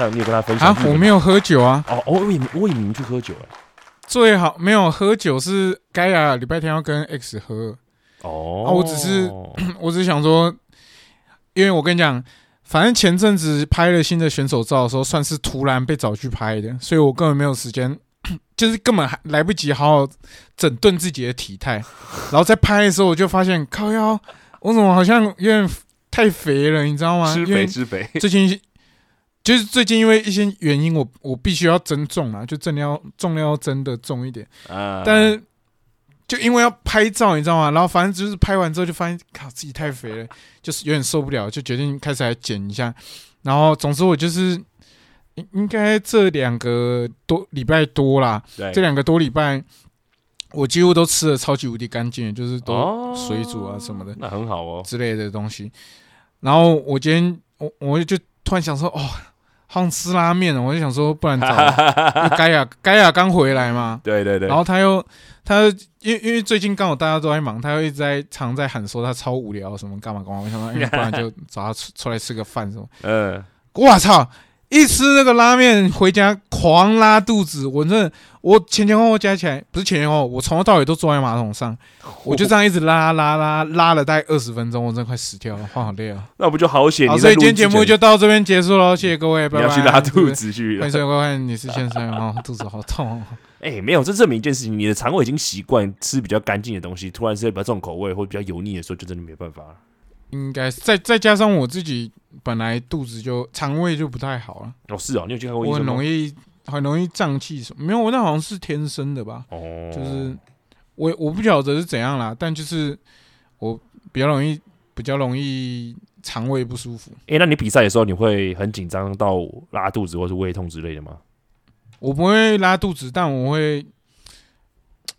他有你有跟他分享我没有喝酒啊，哦，我以为你我以为你们去喝酒哎。最好没有喝酒是该呀，礼拜天要跟 X 喝，哦，啊我只是 我只是想说，因为我跟你讲，反正前阵子拍了新的选手照的时候，算是突然被找去拍的，所以我根本没有时间，就是根本还来不及好好整顿自己的体态。然后在拍的时候，我就发现靠腰，我怎么好像有点太肥了，你知道吗？吃肥吃肥，最近就是最近因为一些原因我，我必须要增重啊，就重量要重量要增的重一点。啊，但是就因为要拍照，你知道吗？然后反正就是拍完之后就发现，靠自己太肥了，就是有点受不了，就决定开始来减一下。然后总之我就是应应该这两个多礼拜多啦，这两个多礼拜我几乎都吃的超级无敌干净，就是都哦水煮啊什么的那很好哦。之类的东西。然后我今天我我就突然想说，哦，好想吃拉面哦，我就想说，不然找盖亚盖亚刚回来嘛，对对对，然后他又，他又因为因为最近刚好大家都在忙，他又一直在常在喊说他超无聊什么干嘛干嘛。我想说，哎，不然就找他出出来吃个饭什么。嗯，我操！一吃那个拉面回家狂拉肚子，我真的，我前前后后加起来不是前前后后，我从头到尾都坐在马桶上，我就这样一直拉拉拉拉了大概二十分钟，我真的快死掉了，话好累啊！那不就好险？好，所以今天节目就到这边结束喽，谢谢各位，拜拜。你要去拉肚子。子去了欢迎。你是先生》哦，肚子好痛哦。哎、没有，这证明一件事情，你的肠胃已经习惯吃比较干净的东西，突然吃比较重口味或比较油腻的时候，就真的没办法了。应该是再再加上我自己本来肚子就肠胃就不太好了，哦，是哦，你有去看过医我很生吗？容易很容易胀气什么。没有，我那好像是天生的吧，哦，就是我我不晓得是怎样啦，但就是我比较容易比较容易肠胃不舒服。哎、那你比赛的时候，你会很紧张到拉肚子或是胃痛之类的吗？我不会拉肚子，但我会。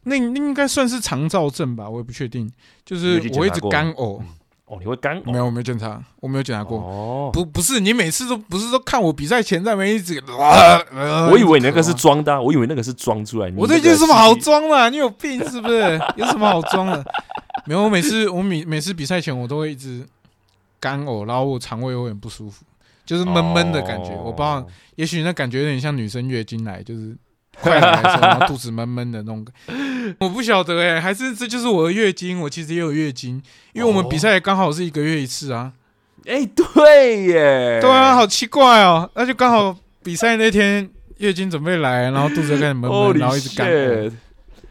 那那应该算是肠燥症吧，我也不确定。就是你有去我会一直检查过干呕，哦，你会干呕？没有，我没有检查，我没有检查过。哦，不不是，你每次都不是说看我比赛前在那边一直，呃 我以为你那个是装的啊、我以为那个是装出来。你我这那个有什么好装的啊？你有病是不是？有什么好装的？没有，我每次我每每次比赛前我都会一直干呕，然后我肠胃有点不舒服，就是闷闷的感觉。哦我不知道，也许那感觉有点像女生月经来，就是快来的时候，然后肚子闷闷的那种。我不晓得哎、还是这就是我的月经？我其实也有月经，因为我们比赛刚好是一个月一次啊。哎、对耶，对啊，好奇怪哦，那就刚好比赛那天月经准备来，然后肚子就开始闷闷，然后一直干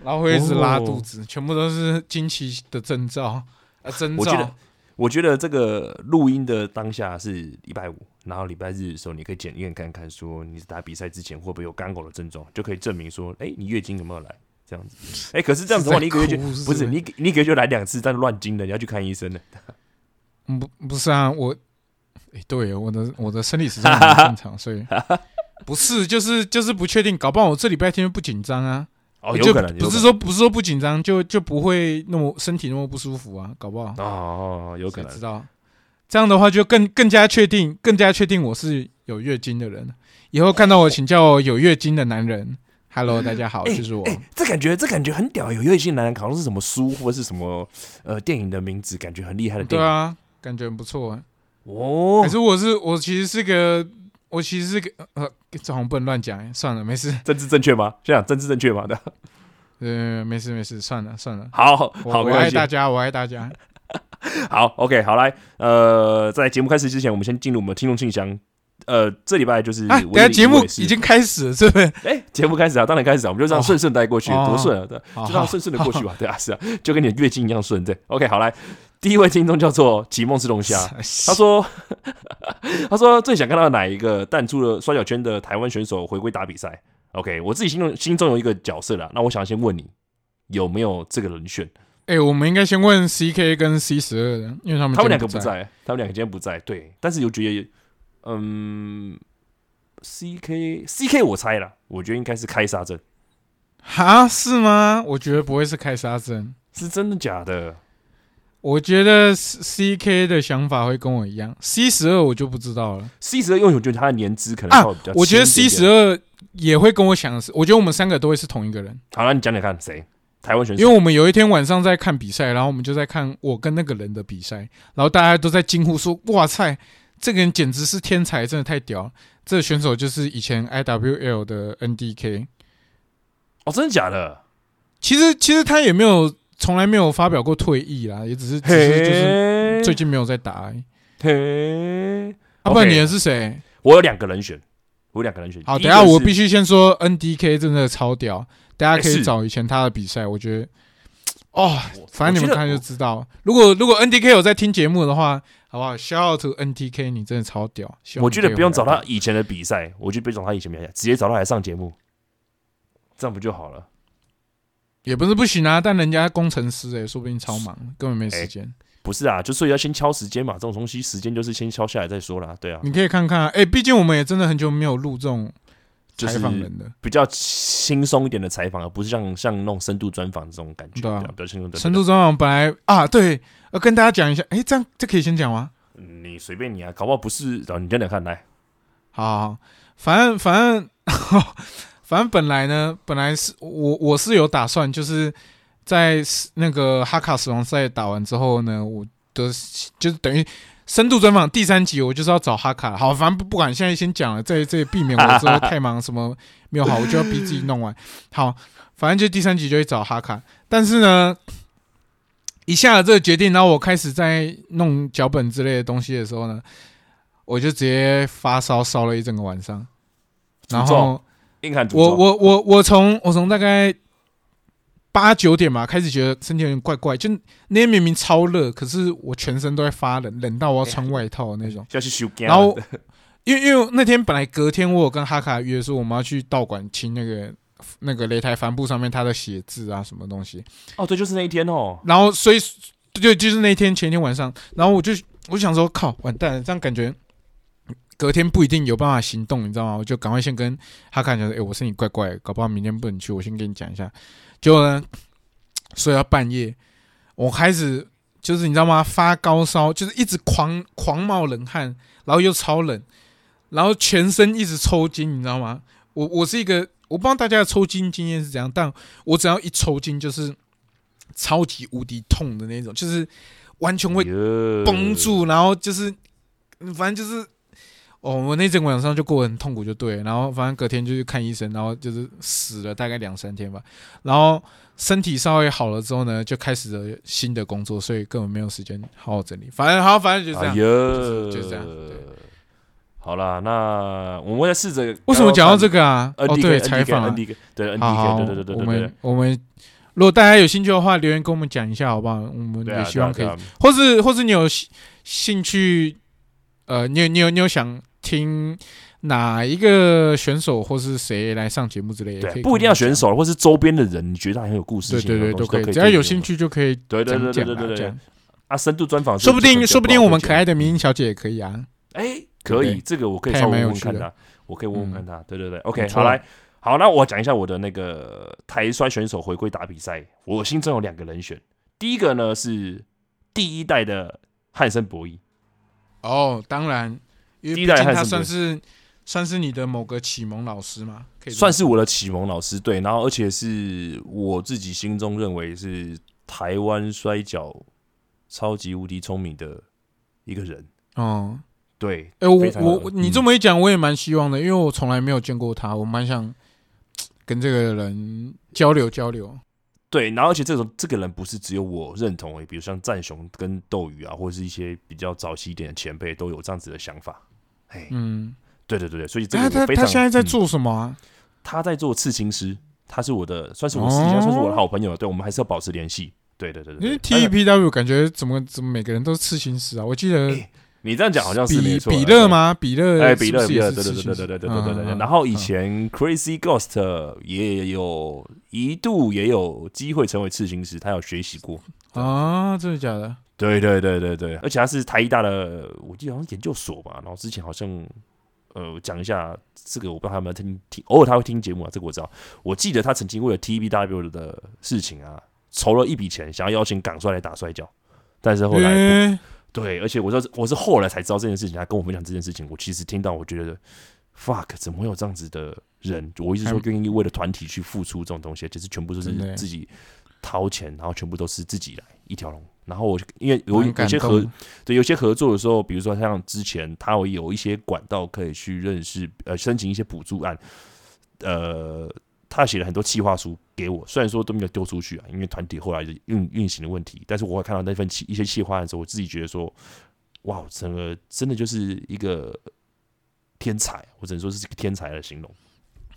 然后会一直拉哦肚子，全部都是经期的征兆啊，征我觉得兆。我觉得这个录音的当下是礼拜五，然后礼拜日的时候，你可以检验看看，说你打比赛之前会不会有干呕的症状，就可以证明说，哎、你月经有没有来这样子。哎、可是这样子的话，你一个月就是是不是你你一个月就来两次，但乱经的，你要去看医生的。嗯不不是啊，我，哎，对，我的我的生理时钟很正常，所以 不是，就是就是不确定，搞不好我这礼拜天不紧张啊，哦，有可能，有可能不是说不是说不紧张就就不会那么身体那么不舒服啊，搞不好。哦，有可能知。道。这样的话就更更加确定，更加确定我是有月经的人。以后看到我，请叫我有月经的男人。Hello，大家好，哎就是我。哎、这感觉这感觉很屌，有月经男人好像是什么书或者是什么呃电影的名字，感觉很厉害的电影。对啊，感觉很不错。哦可，是我是我其实是个，我其实是个呃，这好像不能乱讲。算了，没事，政治正确吗？这样政治正确吗？的，嗯，没事没事，算了算了。好好，我。爱大家，我爱大家。好，OK，好来，呃，在节目开始之前，我们先进入我们听众信箱。呃，这礼拜就是啊，等下节目已经开始了，是不是？哎，节目开始啊，当然开始啊，我们就这样哦顺顺带过去，哦多顺啊，对，好就这样顺顺的过去吧，对啊，是啊，就跟你的月经一样顺，对，OK，好来，第一位听众叫做奇梦吃龙虾，他说，他说最想看到哪一个淡出了摔跤圈的台湾选手回归打比赛？OK，我自己心中心中有一个角色啦，那我想先问你有没有这个人选？哎、我们应该先问 CK 跟 C 十二的，因为他们他们两个不。在，他们两个今天不在，对，但是又觉得，嗯，CK CK 我猜了，我觉得应该是开杀阵，哈，是吗？我觉得不会是开杀阵。是真的假的？我觉得 C K 的想法会跟我一样，C 十二我就不知道了 C 十二，因为我觉得他的年资可能比较我觉得 C 十二也会跟我想的是，我觉得我们三个都会是同一个人，好，了你讲讲看谁？台湾选手？因为我们有一天晚上在看比赛，然后我们就在看我跟那个人的比赛，然后大家都在惊呼说：“哇塞，这个人简直是天才，真的太屌了！这个选手就是以前 IWL 的 NDK。哦，真的假的？其实其实他也没有从来没有发表过退役啦，也只是只是就是最近没有在打。嘿，啊，不然 OK 你的是谁？我有两个人选，我有两个人选。好，等一下我必须先说 NDK 真的超屌，大家可以找以前他的比赛，我觉得 哦，反正你们看就知道。如果如果 NDK 有在听节目的话，好不好？Shout out to NTK，你真的超屌。我觉得不用找他以前的比赛，我觉得不用找他以前比赛，直接找他来上节目，这样不就好了？也不是不行啊，但人家工程师哎、说不定超忙，根本没时间。不是啊，就所以要先敲时间嘛，这种东西时间就是先敲下来再说啦，对啊，你可以看看啊，哎、毕竟我们也真的很久没有录这种就是采访人的。比较轻松一点的采访，而不是像像那种深度专访这种感觉，对啊比较轻松的。深度专访本来啊，对，要跟大家讲一下，哎、这样这可以先讲吗？嗯你随便你啊，搞不好不是，哦，你讲讲看来。好好好，反正反正 反正本来呢，本来是我我是有打算，就是在那个哈卡死亡赛打完之后呢，我的就是等于深度专访第三集，我就是要找哈卡。好，反正不不管现在先讲了，这这避免我之后太忙什么没有好，我就要逼自己弄完。好，反正就第三集就会找哈卡，但是呢。一下了这个决定，然后我开始在弄脚本之类的东西的时候呢，我就直接发烧烧了一整个晚上，然后我我我我从我从大概八九点嘛开始觉得身体有点怪怪，就那天明明超热，可是我全身都在发冷，冷到我要穿外套的那种。要去修，然后因为因为那天本来隔天我有跟哈卡约说我们要去道馆清那个那个擂台帆布上面他的写字啊什么东西，哦，对，就是那一天哦，然后所以就就是那天前一天晚上，然后我就我就想说靠完蛋了，这样感觉隔天不一定有办法行动，你知道吗？我就赶快先跟哈卡讲说，哎、我身体怪怪的，搞不好明天不能去，我先跟你讲一下。结果呢，睡到半夜，我开始就是你知道吗？发高烧，就是一直狂狂冒冷汗，然后又超冷，然后全身一直抽筋，你知道吗？我我是一个我不知道大家的抽筋经验是怎样，但我只要一抽筋就是超级无敌痛的那种，就是完全会绷住，然后就是反正就是。哦，我那整晚上就过得很痛苦，就对了。然后反正隔天就去看医生，然后就是死了大概两三天吧。然后身体稍微好了之后呢，就开始了新的工作，所以根本没有时间好好整理。反正好，反正就这样。哎，就是就是这样对好啦，那我们再试着为什么讲到这个啊？哦对，采访啊对好好 NDK 对对对我对对们我们如果大家有兴趣的话，留言跟我们讲一下好不好？我们，也希望可以，或是或是你有兴兴趣，呃，你有你有你有想听哪一个选手或是谁来上节目之类对不一定要选手，或是周边的人，你觉得他很有故事我们讲，对对对，都可以，只要有兴趣。就可以对对对讲讲对对对对啊深度专访是说不定就说不定我们可爱的的明星小姐也可以啊。哎，可以，这个我可以问问看她，我可以问问看她。对对对，OK，好来，好，那我讲一下我的那个台摔选手回归打比赛，我心中有两个人选，第一个呢是第一代的汉森博弈，哦，当然，因为毕竟他算是算是你的某个启蒙老师嘛，可以算是我的启蒙老师，对，然后而且是我自己心中认为是台湾摔跤超级无敌聪明的一个人，哦。对，哎、我我我你这嗯么一讲，我也蛮希望的，因为我从来没有见过他，我蛮想 跟这个人交流交流。对，然后而且这种这个人不是只有我认同诶，比如像战雄跟斗鱼啊，或者是一些比较早期一点的前辈都有这样子的想法。哎，嗯，对对对对，所以这个我非常他现在在嗯做什么啊？他在做刺青师，他是我的算是我私底下哦算是我的好朋友，对我们还是要保持联系。对对对因为对对，但是 TEPW 感觉怎么怎么每个人都是刺青师啊？我记得哎你这样讲好像是没比错。比勒？吗？比勒哎，比勒比勒，对对对对对对对对对然后以嗯前 Crazy Ghost 也有一度也有机会成为刺青师，他有学习过。啊，真的假的？对对对对对，而且他是台医大的，我记得好像是研究所吧。然后之前好像呃讲一下这个，我不知道他有没有听听，偶尔他会听节目啊，这个我知道。我记得他曾经为了 TBW 的事情啊，筹了一笔钱，想要邀请港帅来打摔跤，但是后来对，而且我知道我是后来才知道这件事情，他跟我分享这件事情，我其实听到我觉得 fuck 怎么会有这样子的人？我一直说愿意为了团体去付出这种东西，其实全部都是自己掏钱，然后全部都是自己来一条龙。然后我因为有有些合对有些合作的时候，比如说像之前他有有一些管道可以去认识呃申请一些补助案，呃，他写了很多企划书给我，虽然说都没有丢出去啊，因为团体后来的运运行的问题，但是我会看到那份企一些企划案的时候，我自己觉得说，哇，整个真的就是一个天才，我只能说是一个天才的形容。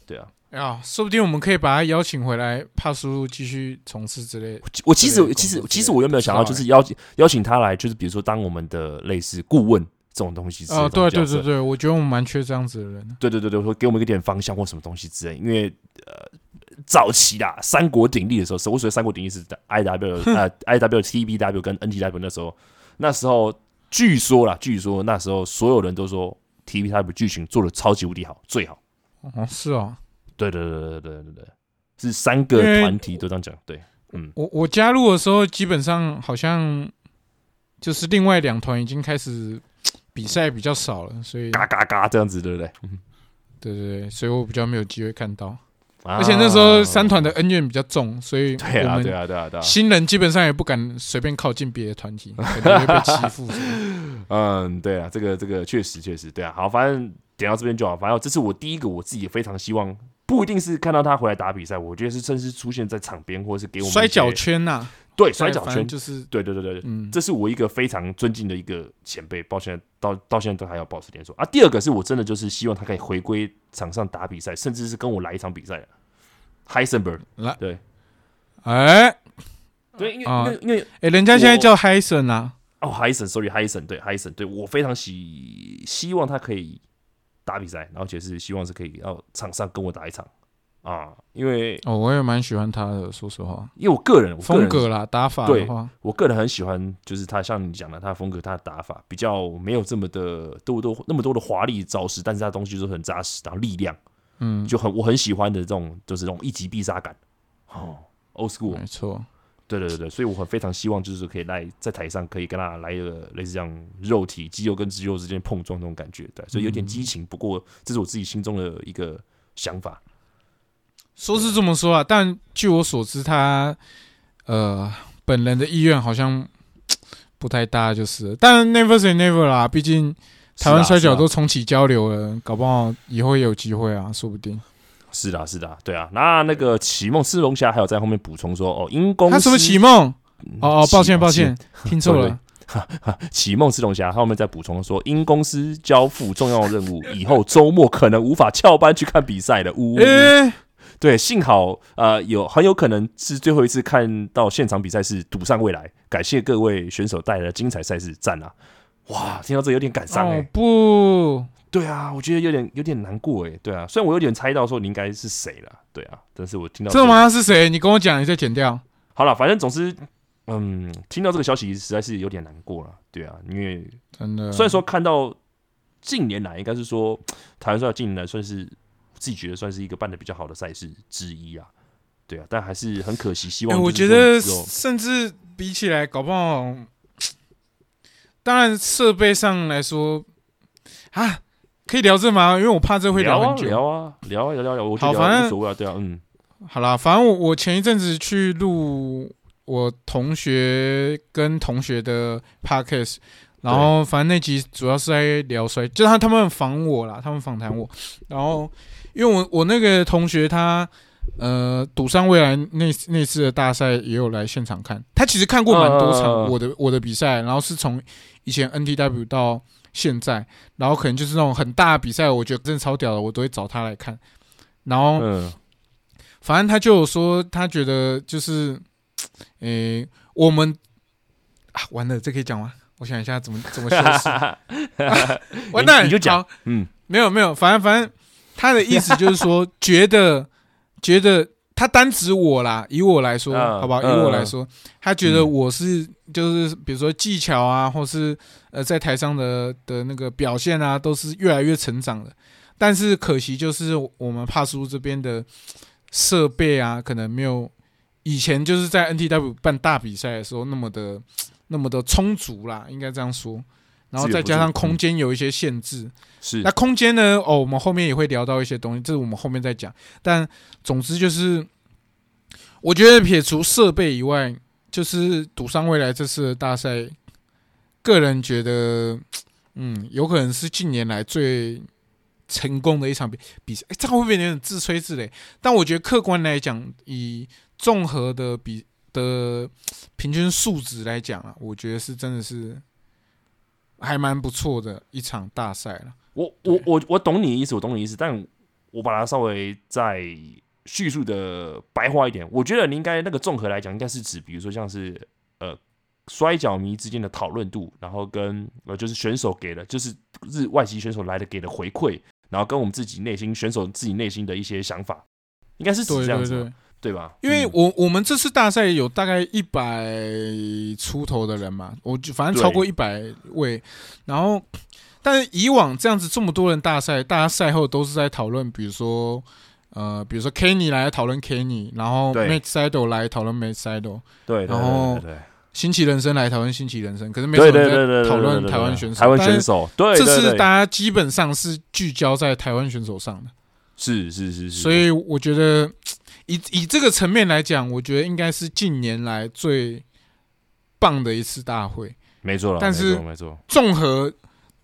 对啊，啊，说不定我们可以把他邀请回来，怕叔叔继续从事之类的。我其实其实其实我有没有想到，就是邀请邀请他来，就是比如说当我们的类似顾问这种东西之类的哦，对对对对，我觉得我们蛮缺这样子的人。对对对对，会给我们一点方向或什么东西之类。因为呃，早期啦，三国鼎立的时候，我所谓三国鼎立是 I W 呃 I W T B W 跟 N T W 那时候，那时候据说啦，据说那时候所有人都说 T B W 剧情做的超级无敌好，最好。哦，是哦，对对对对对对对，是三个团体都这样讲。对，嗯，我我加入的时候，基本上好像就是另外两团已经开始比赛比较少了，所以嘎嘎嘎这样子，对不对？对对对，所以我比较没有机会看到。而而且那时候三团的恩怨比较重，所以啊对啊对啊对啊对啊，新人基本上也不敢随便靠近别的团体，肯定会被欺负。嗯，对啊，这个这个确实确实对啊。好，反正点到这边就好。反正这是我第一个，我自己非常希望，不一定是看到他回来打比赛，我觉得是甚至出现在场边，或者是给我们摔跤，圈呐，对摔跤圈，就是对对对对，嗯，这是我一个非常尊敬的一个前辈，到现在到到现在都还要保持联络啊。第二个是我真的就是希望他可以回归场上打比赛，甚至是跟我来一场比赛。Heisenberg，来。对。哎。对，因为啊。因为因为哎，人家现在叫 Hyson 啊，哦，Hyson，sorry，Hyson，对，Hyson，对我非常希希望他可以打比赛，然后且是希望是可以要场上跟我打一场。啊，因为哦，我也蛮喜欢他的，说实话，因为我个人风格啦，打法对我个人很喜欢，就是他像你讲的，他的风格，他的打法比较没有这么的多多那么多的华丽招式，但是他东西都很扎实，然后力量嗯，就很我很喜欢的这种就是这种一击必杀感。哦，old school，没错，对对对对，所以我很非常希望就是可以来在台上可以跟他来一个类似这样肉体肌肉跟肌肉之间碰撞那种感觉，对，所以有点激情，不过这是我自己心中的一个想法。说是这么说啊，但据我所知，他呃本人的意愿好像 不太大，就是，但 never say never 啦，毕竟台湾摔跤都重启交流了，搞不好以后也有机会啊，说不定。是的，是的，对啊。那那个启梦赤龙侠还有在后面补充说，哦，因公司他什么启梦？哦哦，抱歉抱歉，听错对了。启梦赤龙侠，他后面再补充说，因公司交付重要任务，以后周末可能无法翘班去看比赛了。呜呜对，幸好呃有很有可能是最后一次看到现场比赛是赌上未来，感谢各位选手带来的精彩赛事，赞啊！哇，听到这有点感伤哎、哦不，对啊，我觉得有点有点难过哎、对啊，虽然我有点猜到说你应该是谁了，对啊，但是我听到这吗？是谁？你跟我讲，你再剪掉。好了，反正总之，嗯，听到这个消息实在是有点难过了，对啊，因为真的，虽然说看到近年来应该是说 台湾摔跤近年来算是自己觉得算是一个办的比较好的赛事之一啊，对啊，但还是很可惜，希哎、望、我觉得甚至比起来，搞不好，当然设备上来说啊，可以聊这吗？因为我怕这会聊啊很久。聊啊聊啊聊聊聊，我觉得好反正无所谓啊，对啊，嗯，好啦，反正我我前一阵子去录我同学跟同学的 podcast，然后反正那集主要是在聊摔，就是他他们访我啦，他们访谈我，然后因为我我那个同学他呃赌上未来那那次的大赛也有来现场看，他其实看过蛮多场我的我的比赛，然后是从以前 NTW 到现在，然后可能就是那种很大的比赛，我觉得真的超屌的，我都会找他来看，然后。嗯反正他就有说，他觉得就是，诶、我们啊，完了，这可以讲吗？我想一下怎么怎么修饰。完蛋，你就讲，嗯，没有没有，反正反正他的意思就是说，觉得觉得他单指我啦，以我来说，嗯好不好？以嗯我来说，他觉得嗯我是就是比如说技巧啊，或是呃在台上的的那个表现啊，都是越来越成长的。但是可惜就是我们帕叔这边的设备啊，可能没有以前就是在 NTW 办大比赛的时候那么的 那么的充足啦，应该这样说。然后再加上空间有一些限制，是那空间呢？哦，我们后面也会聊到一些东西，这是我们后面再讲。但总之就是，我觉得撇除设备以外，就是赌上未来这次的大赛，个人觉得，嗯，有可能是近年来最成功的一场比比赛。哎，这样会不会有点自吹自擂？但我觉得客观来讲，以综合的比的平均数值来讲啊，我觉得是真的是还蛮不错的一场大赛了。我我我我懂你的意思，我懂你的意思，但我把它稍微再叙述的白话一点。我觉得你应该那个综合来讲，应该是指，比如说像是呃摔跤迷之间的讨论度，然后跟呃就是选手给的，就是日外籍选手来的给的回馈，然后跟我们自己内心选手自己内心的一些想法，应该是指这样子。对吧？因为我我们这次大赛有大概一百出头的人嘛，我就反正超过一百位。然后，但是以往这样子这么多人大赛，大家赛后都是在讨论，比如说呃，比如说 Kenny 来讨论 Kenny，然后 Max Sido 来讨论 Max Sido，对，然后新奇人生来讨论新奇人生，可是没有人在讨论台湾选手。台湾选手，对，这次大家基本上是聚焦在台湾选手上的，是是是是，所以我觉得。以以这个层面来讲，我觉得应该是近年来最棒的一次大会，没错。但是没错，综合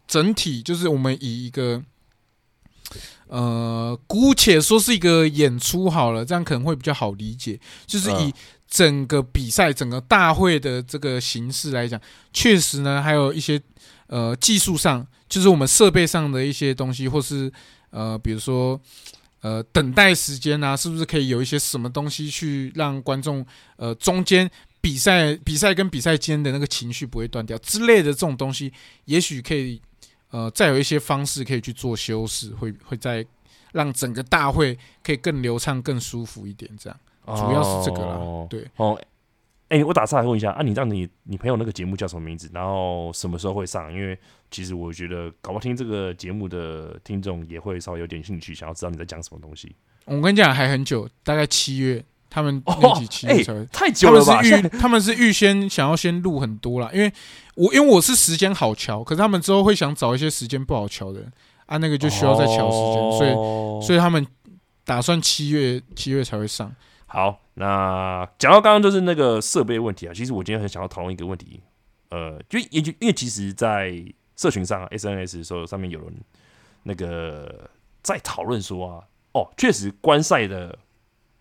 整体，就是我们以一个呃，姑且说是一个演出好了，这样可能会比较好理解。就是以整个比赛、整个大会的这个形式来讲，确实呢，还有一些呃技术上，就是我们设备上的一些东西，或是呃，比如说。呃，等待时间啊，是不是可以有一些什么东西去让观众呃中间比赛比赛跟比赛间的那个情绪不会断掉之类的这种东西，也许可以呃再有一些方式可以去做修饰，会会在让整个大会可以更流畅、更舒服一点。这样主要是这个啦，对哦。哎，我打岔来问一下啊，你让你你朋友那个节目叫什么名字？然后什么时候会上？因为其实我觉得搞不听这个节目的听众也会稍微有点兴趣，想要知道你在讲什么东西。我跟你讲，还很久，大概七月，他们那几期才会太久了吧？他们是预，他们是预先想要先录很多啦，因为我因为我是时间好瞧，可是他们之后会想找一些时间不好瞧的啊，那个就需要再瞧时间，所以所以他们打算七月七月才会上。好，那讲到刚刚就是那个设备问题啊，其实我今天很想要讨论一个问题，呃，就也就因为其实，在社群上 SNS 的时候，上面有人那个在讨论说啊，哦，确实观赛的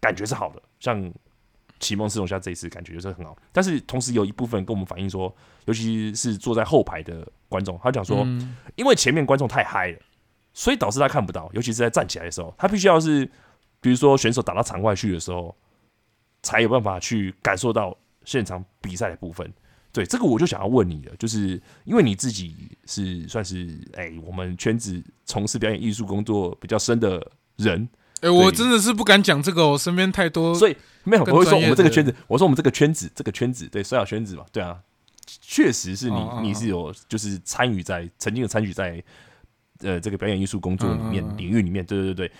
感觉是好的，像启蒙四龙虾这一次感觉就是很好，但是同时有一部分跟我们反映说，尤其是坐在后排的观众，他讲说，因为前面观众太嗨了，所以导致他看不到，尤其是在站起来的时候，他必须要是。比如说选手打到场外去的时候，才有办法去感受到现场比赛的部分。对这个，我就想要问你了，就是因为你自己是算是哎，我们圈子从事表演艺术工作比较深的人。哎，我真的是不敢讲这个，我身边太多，所以没有我会说我们这个圈子，我说我们这个圈子，这个圈子对摔跤圈子嘛，对啊，确实是你你是有就是参与在曾经有参与在呃这个表演艺术工作里面领域里面，对对对对。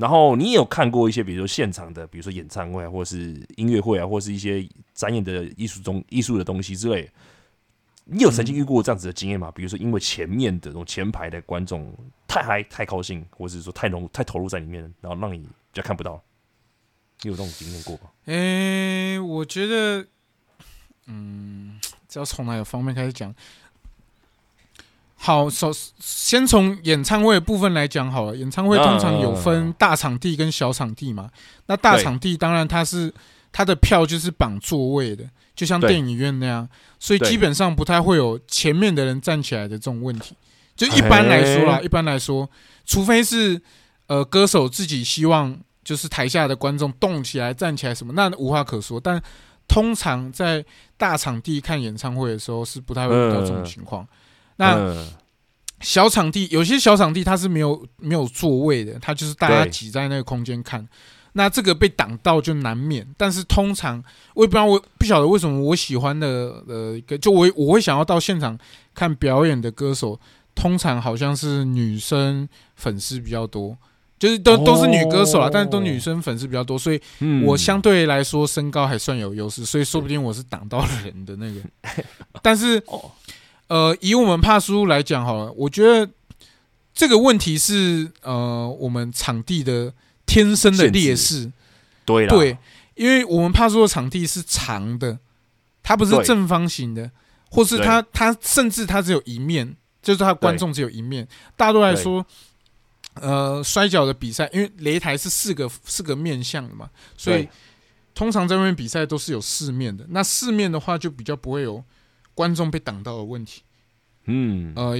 然后你也有看过一些，比如说现场的，比如说演唱会啊，或是音乐会啊，或是一些展演的艺术中艺术的东西之类。你有曾经遇过这样子的经验吗？比如说因为前面的这种前排的观众太嗨、太高兴，或者是说太浓、太投入在里面，然后让你比较看不到。你有这种经验过吗？诶，我觉得，嗯，这要从哪个方面开始讲？好，首先从演唱会的部分来讲好了。演唱会通常有分大场地跟小场地嘛。那大场地当然它是它的票就是绑座位的，就像电影院那样，所以基本上不太会有前面的人站起来的这种问题。就一般来说啦，一般来说，除非是呃歌手自己希望就是台下的观众动起来站起来什么，那无话可说。但通常在大场地看演唱会的时候是不太会遇到这种情况。那小场地有些小场地它是没有没有座位的，它就是大家挤在那个空间看。那这个被挡到就难免。但是通常我也不知道，我不晓得为什么我喜欢的呃一个，就我我会想要到现场看表演的歌手，通常好像是女生粉丝比较多，就是都都是女歌手啦，但是都女生粉丝比较多，所以我相对来说身高还算有优势，所以说不定我是挡到了人的那个。但是。呃，以我们帕叔来讲好了，我觉得这个问题是呃，我们场地的天生的劣势。对对，因为我们帕苏的场地是长的，它不是正方形的，或是它它甚至它只有一面，就是它观众只有一面。大多来说，呃，摔跤的比赛，因为擂台是四个四个面向的嘛，所以通常在外面比赛都是有四面的。那四面的话，就比较不会有观众被挡到的问题。嗯，呃，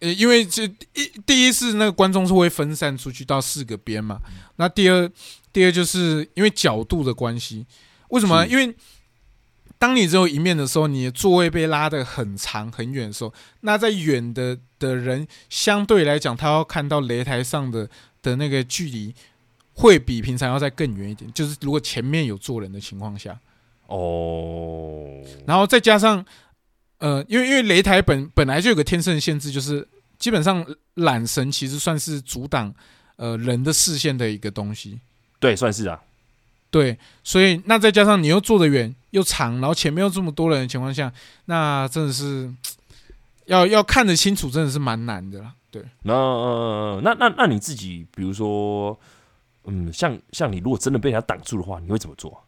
呃，因为这一第一是那个观众是会分散出去到四个边嘛，那第二第二就是因为角度的关系，为什么？因为当你只有一面的时候，你的座位被拉得很长很远的时候，那在远的的人相对来讲，他要看到擂台上的的那个距离。会比平常要再更远一点，就是如果前面有坐人的情况下，哦，然后再加上，呃，因为因为擂台本本来就有个天生的限制，就是基本上缆绳其实算是阻挡呃人的视线的一个东西。对，算是啊，对，所以那再加上你又坐得远又长，然后前面又这么多人的情况下，那真的是 要要看得清楚，真的是蛮难的啦。对，那、呃、那那那你自己，比如说，嗯，像像你如果真的被人家挡住的话，你会怎么做？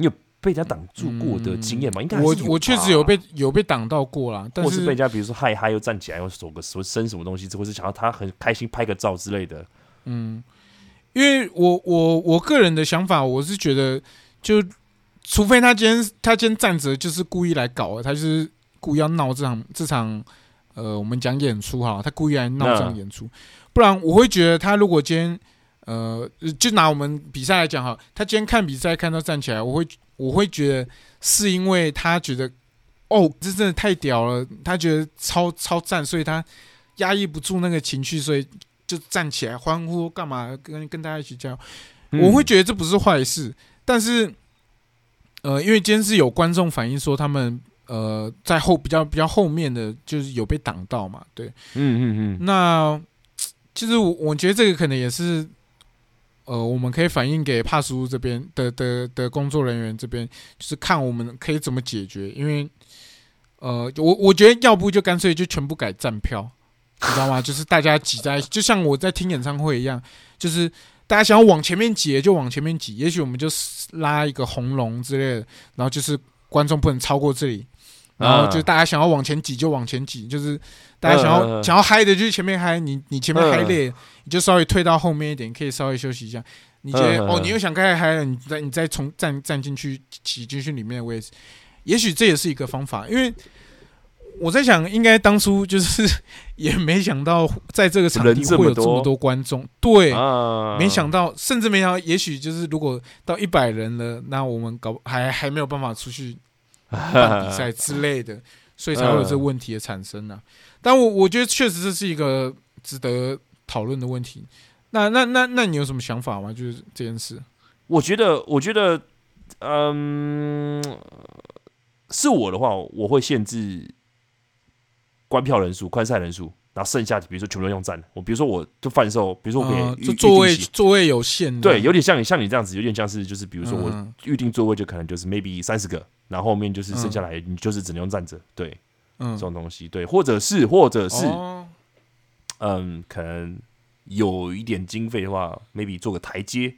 你有被人家挡住过的经验吗？应该还我我确实有被有被挡到过啦，但或是被人家比如说嗨嗨又站起来，又手个手伸什么东西，或是想要他很开心拍个照之类的。嗯，因为我我我个人的想法，我是觉得，就除非他今天他今天站着就是故意来搞的，他就是故意要闹这场这场，呃，我们讲演出哈，他故意来闹这场演出，不然我会觉得他如果今天，呃，就拿我们比赛来讲哈，他今天看比赛看到站起来，我会我会觉得是因为他觉得，哦，这真的太屌了，他觉得超超赞，所以他压抑不住那个情绪，所以就站起来欢呼干嘛，跟跟大家一起叫。嗯我会觉得这不是坏事，但是，呃，因为今天是有观众反映说他们呃在后比较比较后面的就是有被挡到嘛，对，嗯嗯嗯，那其实我我觉得这个可能也是，呃，我们可以反映给帕叔这边的的的工作人员这边，就是看我们可以怎么解决，因为，呃，我我觉得要不就干脆就全部改站票，你知道吗？就是大家挤在，就像我在听演唱会一样，就是大家想要往前面挤就往前面挤，也许我们就拉一个红龙之类的，然后就是观众不能超过这里。然后就大家想要往前挤就往前挤，就是大家想要、想要嗨的就是前面嗨，你你前面嗨嗯累了，你就稍微退到后面一点，可以稍微休息一下。你觉得、哦，你又想开始嗨了，你再你再从站站进去挤进去里面的位置，也许这也是一个方法。因为我在想，应该当初就是也没想到在这个场地会有这么多观众，对，啊，没想到，甚至没想到，也许就是如果到一百人了，那我们搞还还没有办法出去办比赛之类的，所以才会有这个问题的产生呢、但我我觉得确实这是一个值得讨论的问题。那那那那你有什么想法吗？就是这件事。我觉得，我觉得，嗯，是我的话，我会限制观票人数、观赛人数，然后剩下比如说全部都用站的。我比如说我就贩售，比如说我可呃以预就座位座位有限，对，有点像你像你这样子，有点像是就是比如说我嗯。预定座位就可能就是 maybe 三十个，然后后面就是剩下来你就是只能用站着，对嗯。这种东西，对，或者是或者是哦。嗯，可能有一点经费的话，maybe 做个台阶，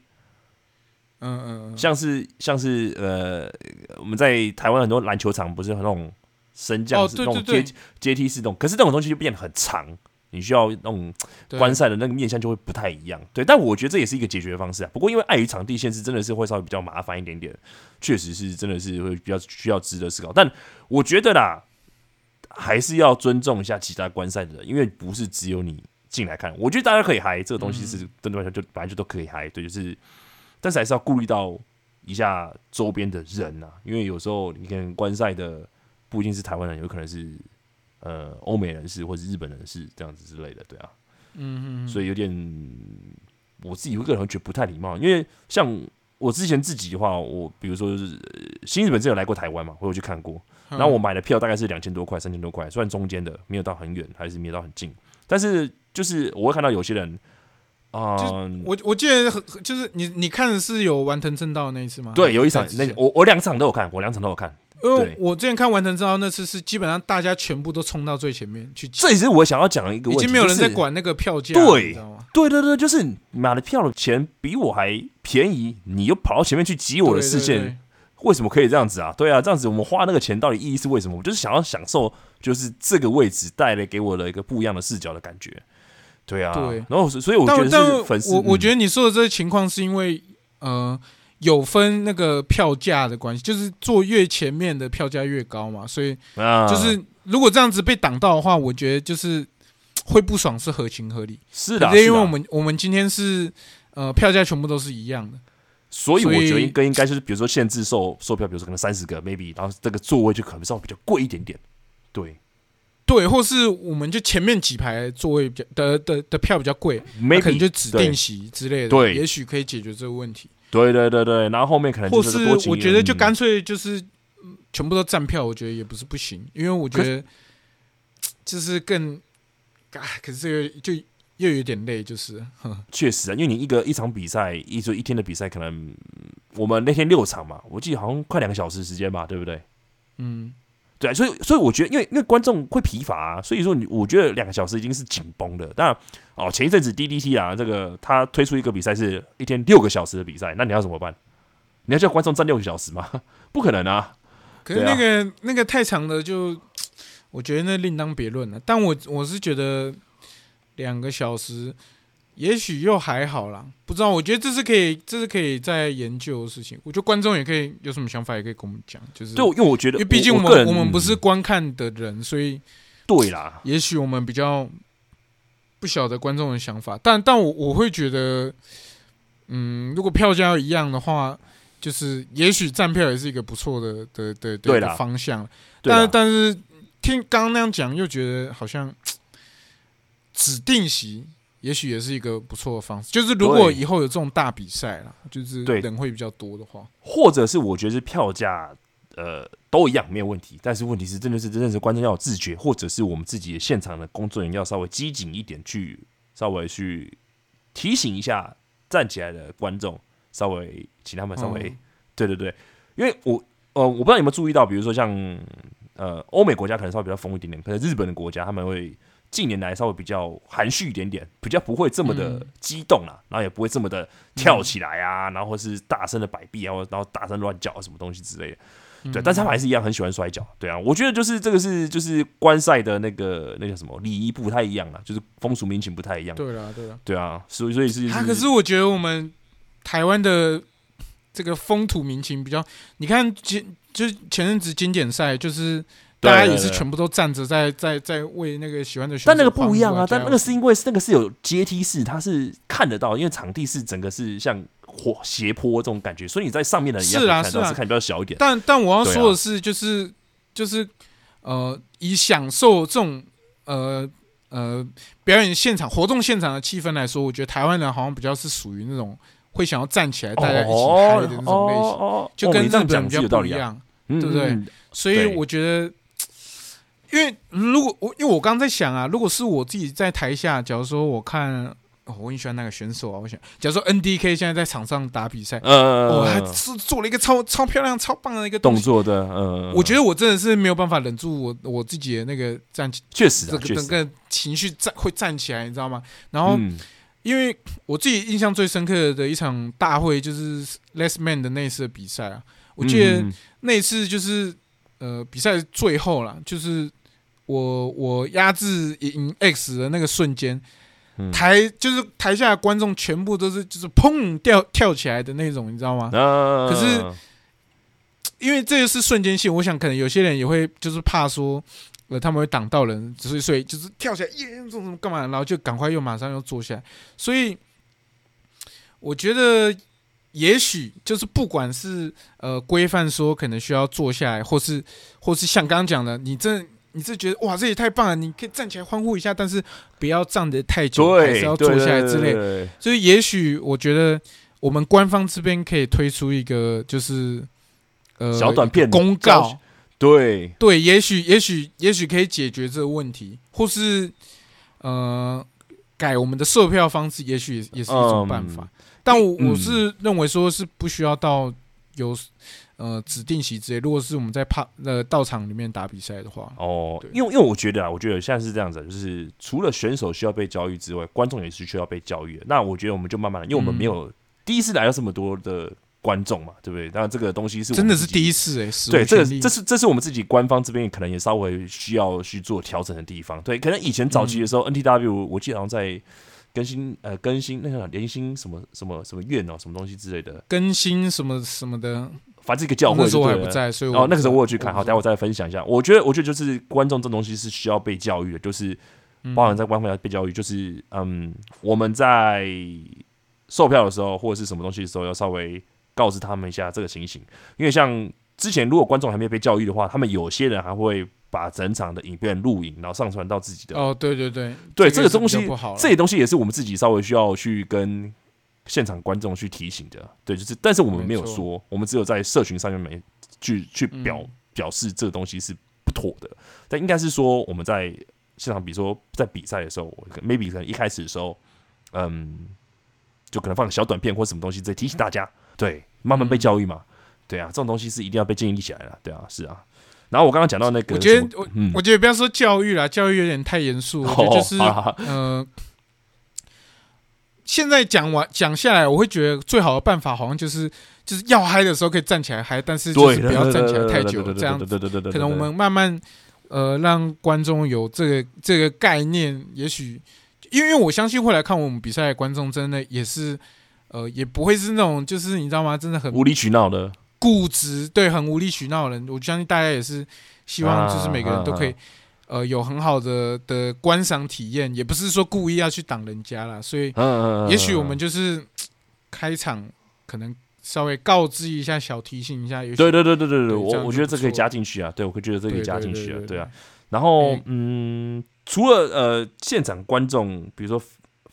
嗯嗯嗯，像是像是呃，我们在台湾很多篮球场不是有那种升降哦式、那种阶阶梯式那种，可是那种东西就变得很长，你需要那种对观赛的那个面向就会不太一样。对，但我觉得这也是一个解决方式啊。不过因为碍于场地限制，真的是会稍微比较麻烦一点点，确实是真的是会比较需要值得思考。但我觉得啦，还是要尊重一下其他观赛的人，因为不是只有你进来看。我觉得大家可以嗨，这个东西是真的就本来就都可以嗨，对，就是，但是还是要顾虑到一下周边的人呐、因为有时候你看观赛的不一定是台湾人，有可能是呃欧美人士或者日本人士这样子之类的，对啊，嗯嗯，所以有点我自己个人会觉得不太礼貌，因为像我之前自己的话，我比如说就是呃新日本真有来过台湾嘛，我有去看过，嗯。然后我买的票大概是两千多块、三千多块，虽然中间的没有到很远，还是没有到很近，但是就是我会看到有些人，啊、我我记得很就是你你看的是有完藤正道那一次吗？对，有一场那我我两场都有看，我两场都有看，因为我之前看完成之后那次是基本上大家全部都冲到最前面去挤，这也是我想要讲的一个问题，已经没有人在管那个票价，对？对对对，就是买了票的钱比我还便宜，你又跑到前面去挤我的视线，对对对为什么可以这样子啊？对啊，这样子我们花那个钱到底意义是为什么？我就是想要享受，就是这个位置带来给我的一个不一样的视角的感觉。对啊，对然后所以我觉得但但是粉丝，我我觉得得你说的这个情况是因为呃有分那个票价的关系，就是坐越前面的票价越高嘛，所以啊，就是如果这样子被挡到的话，我觉得就是会不爽是合情合理。是的，是因为我们我们今天是呃票价全部都是一样的，所以我觉得应该应该就是比如说限制售售票，比如说可能三十个 maybe，然后这个座位就可能稍微比较贵一点点。对对，或是我们就前面几排座位比较的的的票比较贵，那可能，maybe 就指定席之类的，对也许可以解决这个问题。对对对对，然后后面可能或就是我觉得就嗯。干脆就是嗯全部都站票，我觉得也不是不行，因为我觉得就是更啊，可是这个就又有点累，就是确实啊，因为你一个一场比赛，一就一天的比赛，可能嗯我们那天六场嘛，我记得好像快两个小时时间吧，对不对？嗯，对啊，所以所以我觉得，因为因为观众会疲乏啊，所以说你我觉得两个小时已经是紧绷的。那哦，前一阵子 DDT 啊，这个他推出一个比赛是一天六个小时的比赛，那你要怎么办？你要叫观众站六个小时吗？不可能啊！可是那个、那个太长的就，我觉得那另当别论了。但我我是觉得两个小时，也许又还好啦，不知道。我觉得这是可以，这是可以再研究的事情。我觉得观众也可以有什么想法，也可以跟我们讲。就是对，因为我觉得，因为毕竟我们我们不是嗯观看的人，所以对啦，也许我们比较不晓得观众的想法。但但我我会觉得，嗯，如果票价要一样的话，就是也许站票也是一个不错的的的对的方向。但但是听刚刚那样讲，又觉得好像指定席也许也是一个不错的方式。就是如果以后有这种大比赛啦，就是对人会比较多的话，或者是我觉得是票价呃都一样没有问题，但是问题是真的是真的是观众要有自觉，或者是我们自己的现场的工作人员要稍微机警一点，去稍微去提醒一下站起来的观众，稍微请他们稍微、嗯对对对，因为我呃我不知道你有没有注意到，比如说像呃欧美国家可能稍微比较疯一点点，可能日本的国家他们会。近年来稍微比较含蓄一点点，比较不会这么的嗯激动啦，然后也不会这么的跳起来啊，然后是大声的摆臂啊，或然后大声乱叫啊什么东西之类的。对，嗯但是他们还是一样很喜欢摔跤。对啊，我觉得就是这个是就是观赛的那个那叫什么礼仪不太一样啊，就是风俗民情不太一样。对啦对啦。对啊，所以所以是他，可是我觉得我们台湾的这个风土民情比较，你看前就是前阵子经典赛，就是对大家也是全部都站着在在在为那个喜欢的选手但那个不一样啊，但那个是因为那个是有阶梯式，它是看得到，因为场地是整个是像火斜坡这种感觉，所以你在上面的人是啊是啊看到是看比较小一点。但但我要说的是，就是、就是呃，以享受这种呃呃表演现场、活动现场的气氛来说，我觉得台湾人好像比较是属于那种会想要站起来大家一起嗨的那种类型，哦就跟日本比较不一样。嗯对不对嗯所以我觉得，因为如果我因为我刚刚在想啊，如果是我自己在台下，假如说我看。哦，我很喜欢那个选手啊！我想，假如说 N D K 现在在场上打比赛，呃，哦，他是做了一个超超漂亮、超棒的一个，动作的，呃，我觉得我真的是没有办法忍住我我自己的那个站起，确实啊，这个确实，整个情绪站会站起来，你知道吗？然后，嗯因为我自己印象最深刻的一场大会就是 Last Man 的那一次的比赛啊，我记得嗯那一次就是呃比赛最后啦，就是我我压制赢 X 的那个瞬间，嗯台就是台下的观众全部都是就是砰掉跳起来的那种，你知道吗？啊可是因为这个是瞬间性，我想可能有些人也会就是怕说，呃，他们会挡到人，所以所以就是跳起来耶，这种干嘛，然后就赶快又马上又坐下来。所以我觉得，也许就是不管是呃规范说可能需要坐下来，或是或是像刚刚讲的，你这你是觉得哇这也太棒了，你可以站起来欢呼一下，但是不要站得太久，还，是要坐下来之类。所以也许我觉得我们官方这边可以推出一个就是呃小短片公告，对，对，也许也许也许可以解决这个问题，或是呃改我们的售票方式，也许也也是一种办法。嗯。但我我嗯是认为说是不需要到有呃指定席之类。如果是我们在怕呃道场里面打比赛的话，哦，因为因为我觉得啊，我觉得现在是这样子，就是除了选手需要被教育之外，观众也是需要被教育的。那我觉得我们就慢慢的，因为我们没有第一次来到这么多的观众嘛，对不对？当然这个东西是真的是第一。次哎、对，这个这是这是我们自己官方这边可能也稍微需要去做调整的地方。对，可能以前早期的时候、n t w 我记得好像在更新呃更新那个连新什么什么什么院哦，什么东西之类的，更新什么什么的，反正一个教会那时候我不在，所以哦，那个时候我有去看，好，等一下我再分享一下。我觉得，我觉得就是观众这东西是需要被教育的，就是嗯包含在官方要被教育，就是嗯，我们在售票的时候或者是什么东西的时候，要稍微告知他们一下这个情形，因为像之前如果观众还没有被教育的话，他们有些人还会把整场的影片录影，然后上传到自己的。哦，对对对，对这个东西这些东西也是我们自己稍微需要去跟现场观众去提醒的。对，就是但是我们没有说，我们只有在社群上面没去去表、嗯表示这个东西是不妥的。但应该是说我们在现场，比如说在比赛的时候我，maybe 可能一开始的时候，嗯，就可能放个小短片或什么东西，在提醒大家，对，慢慢被教育嘛。对啊，这种东西是一定要被建立起来的。对啊，是啊。然后我刚刚讲到那个，我觉得我嗯，我觉得不要说教育啦，教育有点太严肃，我觉得就是哦好好好呃，现在讲完讲下来，我会觉得最好的办法好像就是就是要嗨的时候可以站起来嗨，但是就，是不要站起来太久，这样可能我们慢慢呃让观众有这个这个概念，也许因为我相信会来看我们比赛的观众，真的也是呃也不会是那种就是你知道吗？真的很无理取闹的，固执，对，很无理取闹的人。我相信大家也是希望就是每个人都可以。啊呃，有很好的的观赏体验，也不是说故意要去挡人家啦，所以也许我们就是开场可能稍微告知一下，小提醒一下，对对对对对对，我我觉得这可以加进去啊，对我会觉得这可以加进去啊，对啊。然后哎嗯，除了呃现场观众，比如说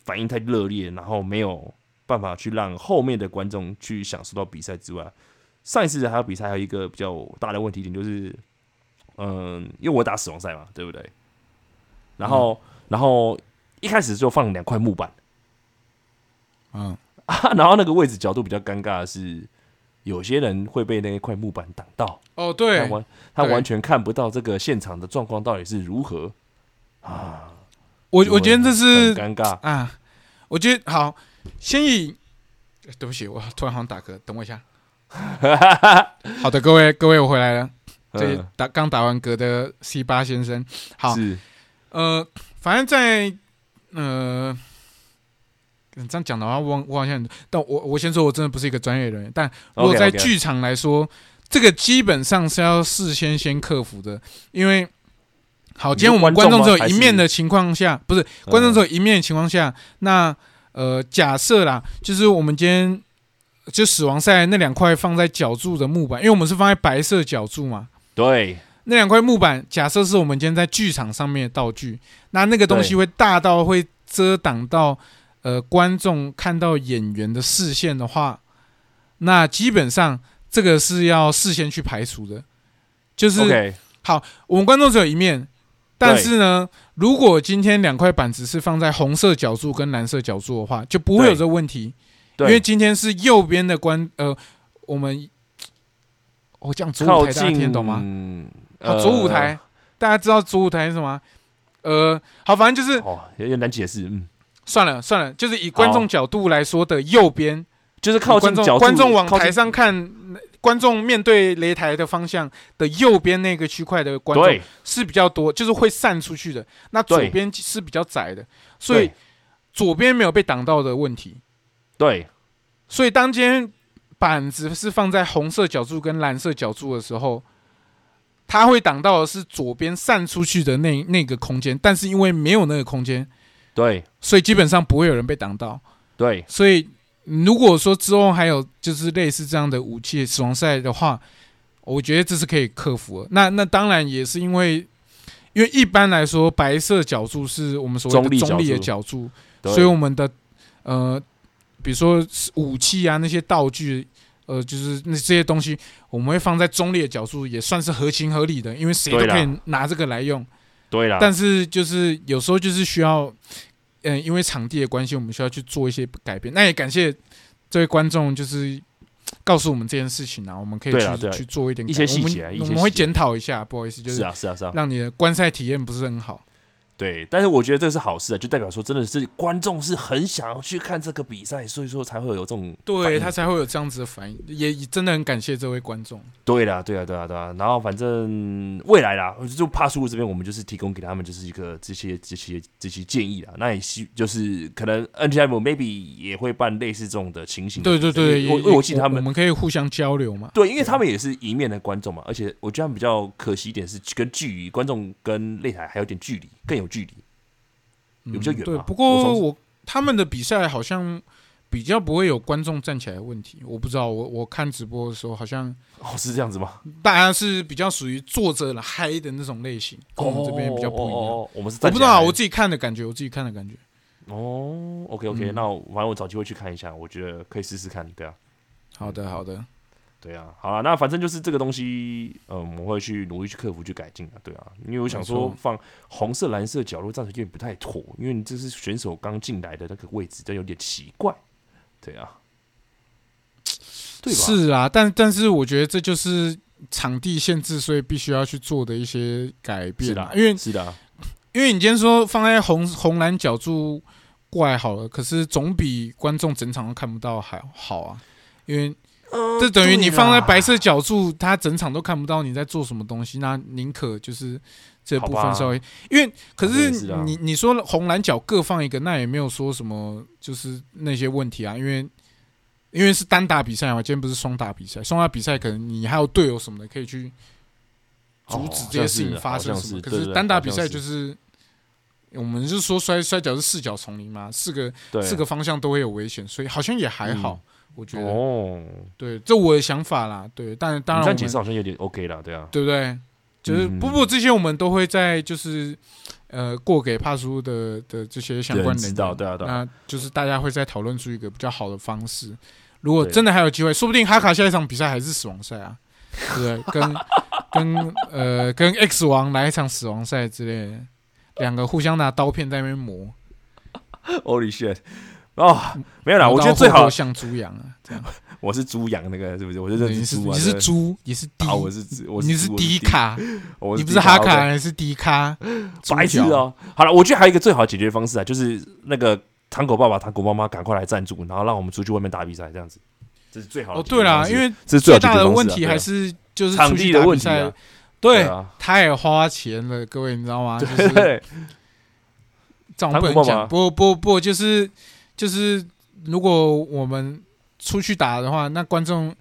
反应太热烈，然后没有办法去让后面的观众去享受到比赛之外，上一次还有比赛还有一个比较大的问题点就是，嗯，因为我打死亡赛嘛，对不对？然后然后一开始就放两块木板。嗯，啊，然后那个位置角度比较尴尬的是，有些人会被那一块木板挡到，哦，他对，完他完全看不到这个现场的状况到底是如何啊。我我觉得这是尴尬，啊，我觉得好，先以，呃对不起，我突然好像打嗝，等我一下。好的，各位各位，我回来了。这嗯。打刚打完嗝的 C 八先生，好，是。呃，反正在呃，这样讲的话，我我好像，但我我先说，我真的不是一个专业人员，但如果在剧场来说，这个基本上是要事先先克服的，因为好，今天我们观众只有一面的情况下，不是观众只有一面的情况下，那呃，假设啦，就是我们今天就死亡赛那两块放在脚柱的木板，因为我们是放在白色脚柱嘛，对。那两块木板，假设是我们今天在剧场上面的道具，那那个东西会大到会遮挡到呃观众看到演员的视线的话，那基本上这个是要事先去排除的。就是，OK，我们观众只有一面，但是呢，如果今天两块板子是放在红色角柱跟蓝色角柱的话，就不会有这个问题，因，为今天是右边的观呃，我们我讲左靠舞台，大家听近得懂吗？好，呃左舞台，大家知道主舞台是什么？呃，好，反正就是哦，有点难解释，嗯，算了算了，就是以观众角度来说的右边，就是靠近观众角观众往台上看，观众面对擂台的方向的右边那个区块的观众对是比较多，就是会散出去的。那左边是比较窄的，所以左边没有被挡到的问题。对所以当今天板子是放在红色角柱跟蓝色角柱的时候，它会挡到的是左边散出去的那那个空间，但是因为没有那个空间，对所以基本上不会有人被挡到。对所以如果说之后还有就是类似这样的武器死亡赛的话，我觉得这是可以克服的。那那当然也是因为，因为一般来说白色角柱是我们所谓的中立的角角柱，对所以我们的呃，比如说武器啊那些道具。呃，就是那这些东西，我们会放在中立的角度，也算是合情合理的，因为谁都可以拿这个来用。对啦，但是就是有时候就是需要，嗯、因为场地的关系，我们需要去做一些改变。那也感谢这位观众，就是告诉我们这件事情啊，我们可以去去做一点一些改我们细节啊我们会检讨一下，不好意思，就是是啊是啊是啊，让你的观赛体验不是很好。对，但是我觉得这是好事啊，就代表说真的是观众是很想要去看这个比赛，所以说才会有这种对他才会有这样子的反应，也也真的很感谢这位观众。对啦，对啊，对啊，对啊。然后反正未来啦，就帕苏这边我们就是提供给他们就是一个这些这些这些建议啦。那也希就是可能 NTM maybe 也会办类似这种的情形的。对对对，因为我记得他们我们可以互相交流嘛。对，因为他们也是一面的观众嘛，而且我觉得他们比较可惜一点是跟距离观众跟擂台还有点距离，更有距离。有比较远对，不过我他们的比赛好像比较不会有观众站起来的问题，我不知道。我我看直播的时候，好像哦，是这样子吗？大家是比较属于坐着了嗨的那种类型，跟我们这边比较不一样。哦哦哦我们是我不知道啊，我自己看的感觉，我自己看的感觉。哦，OK OK，、嗯那我反正我找机会去看一下，我觉得可以试试看，对啊。好的，好的，对啊，好了，那反正就是这个东西，嗯，我们会去努力去克服、去改进啊，对啊，因为我想说放红色、蓝色角落暂时有点不太妥，因为你这是选手刚进来的那个位置，这有点奇怪，对啊，对吧？是啊，但但是我觉得这就是场地限制，所以必须要去做的一些改是变啊的，。因为是的啊，因为你今天说放在红红蓝角柱怪好了，可是总比观众整场都看不到还好啊。因为呃这等于你放在白色角柱，他整场都看不到你在做什么东西，那宁可就是这部分稍微，因为可是你你说红蓝角各放一个，那也没有说什么就是那些问题啊，因为因为是单打比赛嘛，今天不是双打比赛，双打比赛可能你还有队友什么的可以去阻止这些事情发生什么，可是单打比赛就是是。我们就说摔摔跤是四角丛林嘛，四个四个方向都会有危险，所以好像也还好，我觉得。哦，对，这我的想法啦。对，但当然我们你这样解释好像有点 OK 了，对啊，对不对？就是嗯不不，这些我们都会在就是呃过给帕叔的的这些相关人人知道对啊对啊那就是大家会再讨论出一个比较好的方式。如果真的还有机会，说不定哈卡下一场比赛还是死亡赛啊，对？跟跟呃跟 X 王来一场死亡赛之类的，两个互相拿刀片在那边磨。Holy shit！哦，没有啦，我觉得最好像猪羊啊，这样。我是猪羊那个是不是？我就认你识你是对猪，你是低啊，，我是，我是你是猪低，卡，我你不是哈卡，你是低卡，白痴！哦！好了，我觉得还有一个最好的解决方式啊，就是那个糖果爸爸、糖果妈妈赶快来赞助，然后让我们出去外面打比赛，这样子，这是最好的哦。对啦，因为这是最大的问题还是就是场地的问题对，啊，太花钱了，各位你知道吗？就是对，不能糖果爸爸讲，不不不，就是就是，如果我们出去打的话，那观众，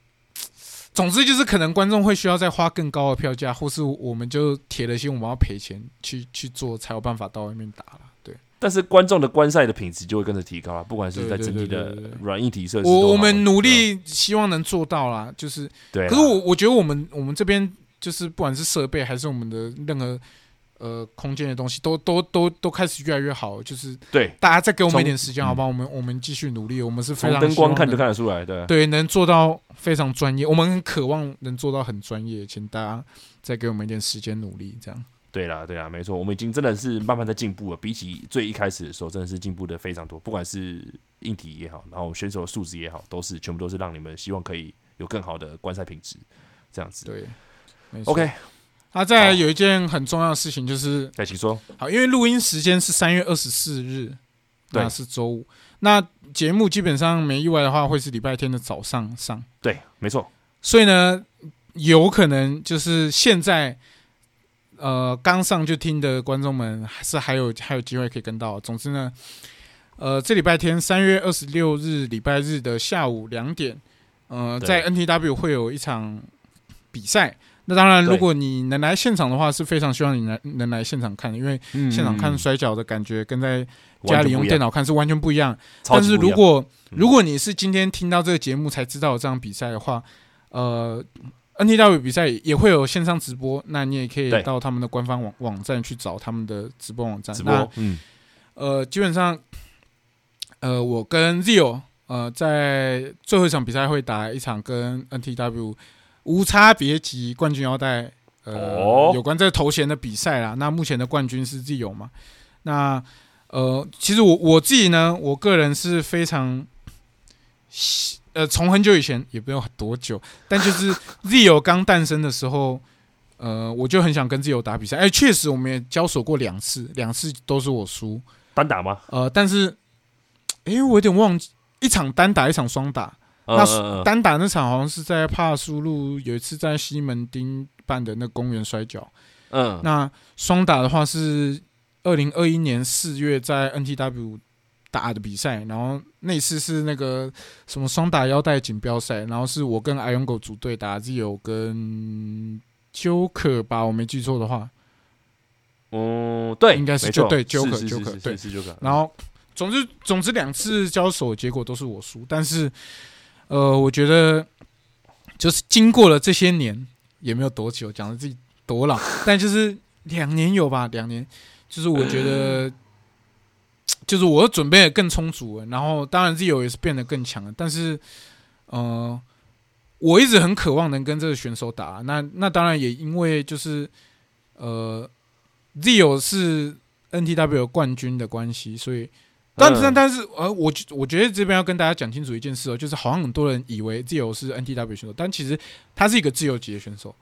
总之就是可能观众会需要再花更高的票价，或是我们就铁了心我们要赔钱去去做，才有办法到外面打了。对，但是观众的观赛的品质就会跟着提高了，不管是在整体的软硬体设施我我们努力希望能做到啦，就是对啊，可是我我觉得我们我们这边就是不管是设备还是我们的任何呃空间的东西，都都都都开始越来越好，就是对大家再给我们一点时间，嗯好不好？我们我们继续努力，我们是非从常灯光看就希望能看得出来，对，对能做到非常专业，我们很渴望能做到很专业，请大家再给我们一点时间努力，这样。对啦，对啦，没错，我们已经真的是慢慢在进步了，比起最一开始的时候，真的是进步的非常多，不管是硬体也好，然后选手的素质也好，都是全部都是让你们希望可以有更好的观赛品质，这样子。对没错 OK，那再来有一件很重要的事情就是，再请说。好，因为录音时间是三月二十四日，对那是周五。那节目基本上没意外的话，会是礼拜天的早上上。对，没错，所以呢，有可能就是现在，呃，刚上就听的观众们，还是还有还有机会可以跟到。总之呢，呃，这礼拜天三月二十六日礼拜日的下午两点，呃，对在 NTW 会有一场比赛。那当然，如果你能来现场的话，是非常希望你能能来现场看的，因为现场看摔跤的感觉跟在家里用电脑，看是完全不一样。但是如果嗯。如果你是今天听到这个节目才知道有这场比赛的话，呃，NTW 比赛也会有线上直播，那你也可以到他们的官方网网站去找他们的直播网站。直那播，嗯，呃，基本上，呃，我跟 Zio 呃在最后一场比赛会打一场跟 NTW 无差别级冠军腰带呃、哦有关这个头衔的比赛啦。那目前的冠军是自由嘛？那呃，其实我我自己呢，我个人是非常喜呃，从很久以前也不用多久，但就是 Zio 刚诞生的时候，呃，我就很想跟 Zio 打比赛。哎，确实我们也交手过两次，两次都是我输。单打吗？呃，但是，哎，我有点忘记，一场单打，一场双打。那单打那场好像是在帕苏路，有一次在西门町办的那公园摔跤。嗯，那双打的话是二零二一年四月在 NTW 打的比赛，然后那次是那个什么双打腰带锦标赛，然后是我跟阿勇狗组队打 Zio 跟 Joker 吧，我没记错的话。哦，对，应该是就对 Joker Joker 对是 Joker。然后总之总之两次交手结果都是我输，但是。呃，我觉得就是经过了这些年，也没有多久，讲的自己多老，但就是两年有吧，两年，就是我觉得，就是我准备的更充足了，然后当然自由也是变得更强了，但是，呃，我一直很渴望能跟这个选手打，那那当然也因为就是呃，Zio 是 NTW 冠军的关系，所以。但但但是，呃，我我觉得这边要跟大家讲清楚一件事哦，就是好像很多人以为自由是 NTW 选手，但其实他是一个自由级的选手，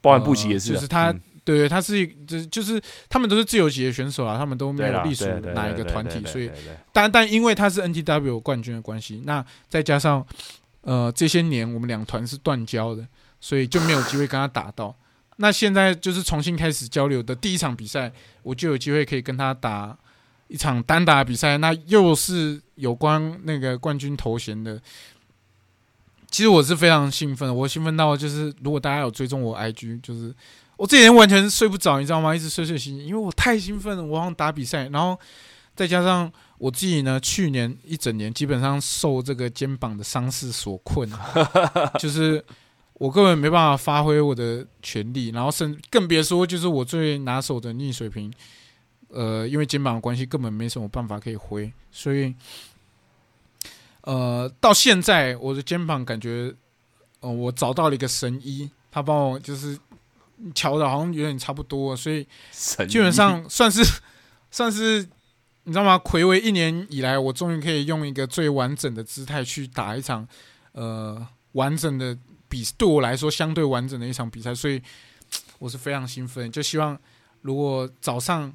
包含布奇也是，就是他，对对，他是一，就是就是他们都是自由级的选手啊，他们都没有隶属哪一个团体，所以，但但因为他是 NTW 冠军的关系，那再加上呃这些年我们两团是断交的，所以就没有机会跟他打到。那现在就是重新开始交流的第一场比赛，我就有机会可以跟他打。一场单打比赛，那又是有关那个冠军头衔的。其实我是非常兴奋，我兴奋到就是，如果大家有追踪我 IG，就是我这几天完全睡不着，你知道吗？一直睡睡醒醒，因为我太兴奋了，我想打比赛，然后再加上我自己呢，去年一整年基本上受这个肩膀的伤势所困，就是我根本没办法发挥我的全力，然后甚更别说就是我最拿手的逆水平。呃，因为肩膀的关系，根本没什么办法可以挥，所以，呃，到现在我的肩膀感觉，呃，我找到了一个神医，他帮我就是瞧的，好像有点差不多，所以基本上算是 算是你知道吗？魁违一年以来，我终于可以用一个最完整的姿态去打一场呃完整的比，对我来说相对完整的一场比赛，所以我是非常兴奋，就希望如果早上。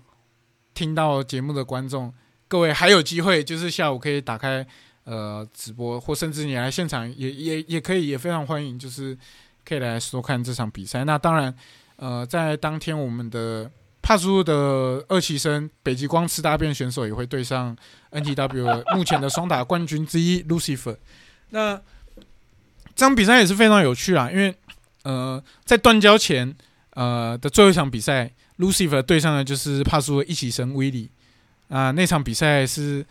听到节目的观众，各位还有机会，就是下午可以打开呃直播，或甚至你来现场也也也可以，也非常欢迎，就是可以来收看这场比赛。那当然，呃，在当天我们的帕苏的二期生北极光吃大便选手也会对上 NTW 目前的双打冠军之一 Lucifer。那这场比赛也是非常有趣啊，因为呃在断交前呃的最后一场比赛。Lucifer 对上的就是帕苏的一起神威利啊，那场比赛是，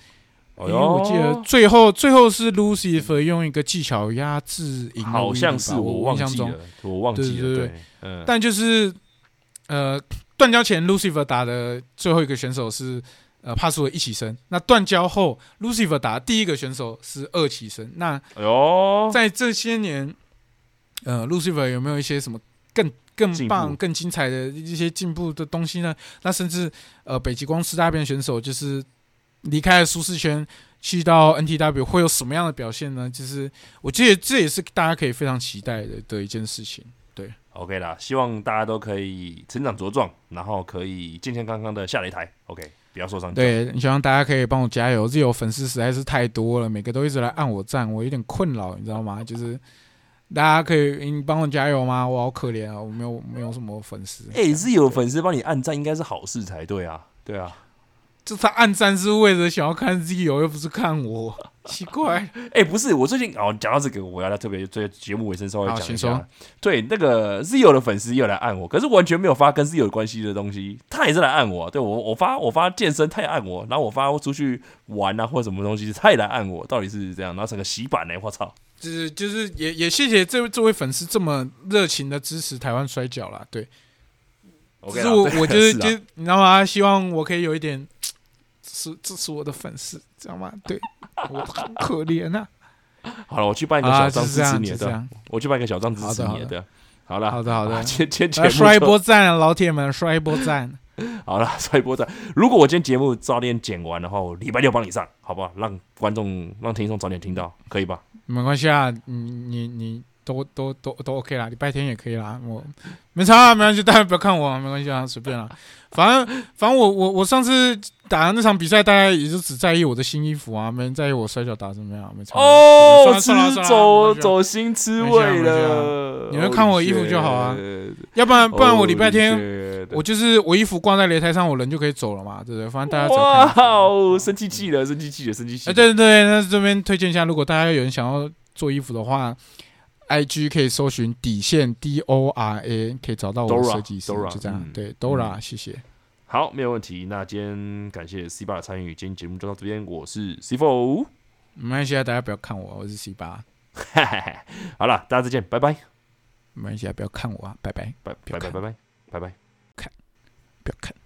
因为我记得最后最后是 Lucifer 用一个技巧压制赢好像是我印象中。我忘记了，对对对，但就是呃断交前 Lucifer 打的最后一个选手是呃帕苏的一起生，那断交后 Lucifer 打第一个选手是二起生，那哎呦，在这些年，呃 Lucifer 有没有一些什么更？更棒、更精彩的一些进步的东西呢？那甚至呃，北极光四大变选手就是离开了舒适圈，去到 NTW 会有什么样的表现呢？就是我觉得这也是大家可以非常期待的的一件事情。对，OK 啦，希望大家都可以成长茁壮，然后可以健健康康的下擂台。OK，不要受伤。对，希望大家可以帮我加油。这有粉丝实在是太多了，每个都一直来按我赞，我有点困扰，你知道吗？就是。大家可以，你帮我加油吗？我好可怜啊，我没有没有什么粉丝。哎，是有粉丝帮你按赞，应该是好事才对啊，对啊。就他按赞是为了想要看 Z 友，又不是看我，奇怪。哎，不是，我最近哦，讲到这个，我要来特别在节目尾声稍微讲一下。对，那个 Z 友的粉丝又来按我，可是完全没有发跟 Z 友关系的东西，他也是来按我。对我，我发我发健身，他也按我，然后我发出去玩啊或者什么东西，他也来按我，到底是这样？然后整个洗版呢，我操！就是就是也也谢谢这位这位粉丝这么热情的支持台湾摔跤啦，对。其实我我就是就你知道吗？希望我可以有一点。是，支持我的粉丝，知道吗？对 我很可怜呐。好了，我去办一个小张支持你的，我去办一个小张支持你的。好了，好的，好的。前前前刷一波赞，老铁们刷一波赞。好了，刷一波赞，如果我今天节目早点剪完的话，我礼拜六帮你上，好不好？让观众、让听众早点听到，可以吧？没关系啊，你你你都都都都 OK 啦，礼拜天也可以啦，我没差，啊没关系，大家不要看我，没关系啊，随便啦。反正反正我我我上次打的那场比赛，大家也就只在意我的新衣服啊，没人在意我摔跤打怎么样，没差。哦，吃走走心吃味了，你们看我衣服就好啊要不然不然我礼拜天我就是我衣服挂在擂台上，我人就可以走了嘛，对不对？反正大家哇。哦，生气气了，生气气了，生气气哎，了。对对对，那这边推荐一下，如果大家有人想要做衣服的话，IG 可以搜寻底线 D O R A，可以找到我的设计师 Dora，就这样。嗯对，Dora，谢谢。好，没有问题。那今天感谢 C 八的参与，今天节目就到这边，我是 C Four。没关系啊，大家不要看我，我是 C 八，好了，大家再见，拜拜，没关系啊，不要看我啊，拜拜。拜拜拜拜拜拜拜。